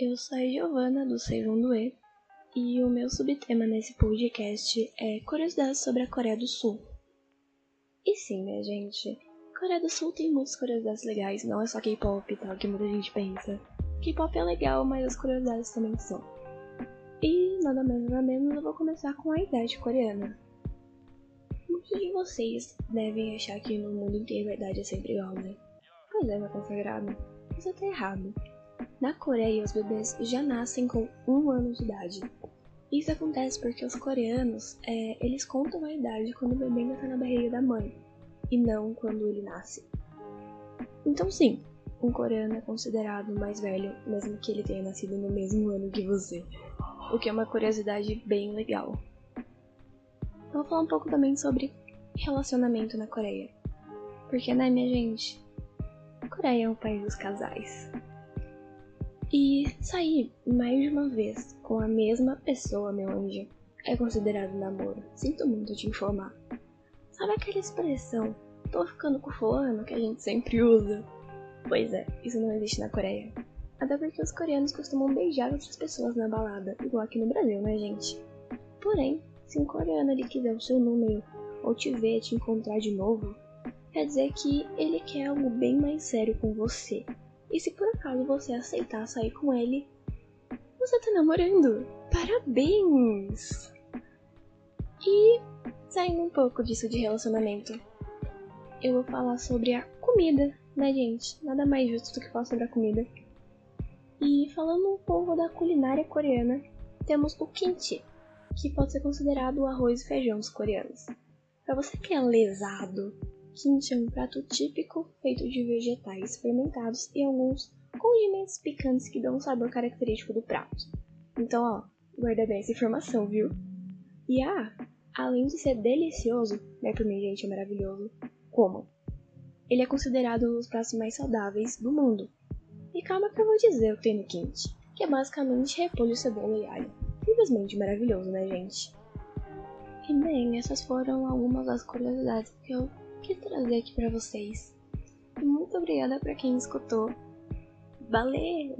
Eu sou a Giovana do segundo E e o meu subtema nesse podcast é curiosidades sobre a Coreia do Sul. E sim, minha gente, Coreia do Sul tem muitas curiosidades legais, não é só K-pop e tal que muita gente pensa. K-pop é legal, mas as curiosidades também são. E nada mais nada menos eu vou começar com a idade coreana. Muitos de vocês devem achar que no mundo inteiro a idade é sempre igual, né? Pois é, meu consagrado, isso tá errado. Na Coreia, os bebês já nascem com um ano de idade. Isso acontece porque os coreanos, é, eles contam a idade quando o bebê ainda está na barriga da mãe, e não quando ele nasce. Então sim, um coreano é considerado mais velho, mesmo que ele tenha nascido no mesmo ano que você. O que é uma curiosidade bem legal. Eu vou falar um pouco também sobre relacionamento na Coreia. Porque, né, minha gente? A Coreia é o país dos casais. E sair mais de uma vez com a mesma pessoa, meu anjo, é considerado namoro. Sinto muito te informar. Sabe aquela expressão, tô ficando com fulano, que a gente sempre usa? Pois é, isso não existe na Coreia. Até porque os coreanos costumam beijar outras pessoas na balada, igual aqui no Brasil, né, gente? Porém, se um coreano ele quiser o seu número ou te ver te encontrar de novo, quer dizer que ele quer algo bem mais sério com você. E se por acaso você aceitar sair com ele, você tá namorando. Parabéns! E saindo um pouco disso de relacionamento, eu vou falar sobre a comida, né, gente? Nada mais justo do que falar sobre a comida. E falando um pouco da culinária coreana, temos o kimchi, que pode ser considerado o arroz e feijão dos coreanos. Para você que é lesado, Kimchi é um prato típico feito de vegetais fermentados e alguns condimentos picantes que dão um sabor característico do prato. Então, ó, guarda bem essa informação, viu? E ah, além de ser delicioso, né, por mim, gente, é maravilhoso, como? Ele é considerado um dos pratos mais saudáveis do mundo. E calma que eu vou dizer o que tem no kimchi, que é basicamente repolho, cebola e alho. Simplesmente maravilhoso, né, gente? E bem, essas foram algumas das curiosidades que eu quis trazer aqui para vocês. Muito obrigada para quem escutou. Valeu!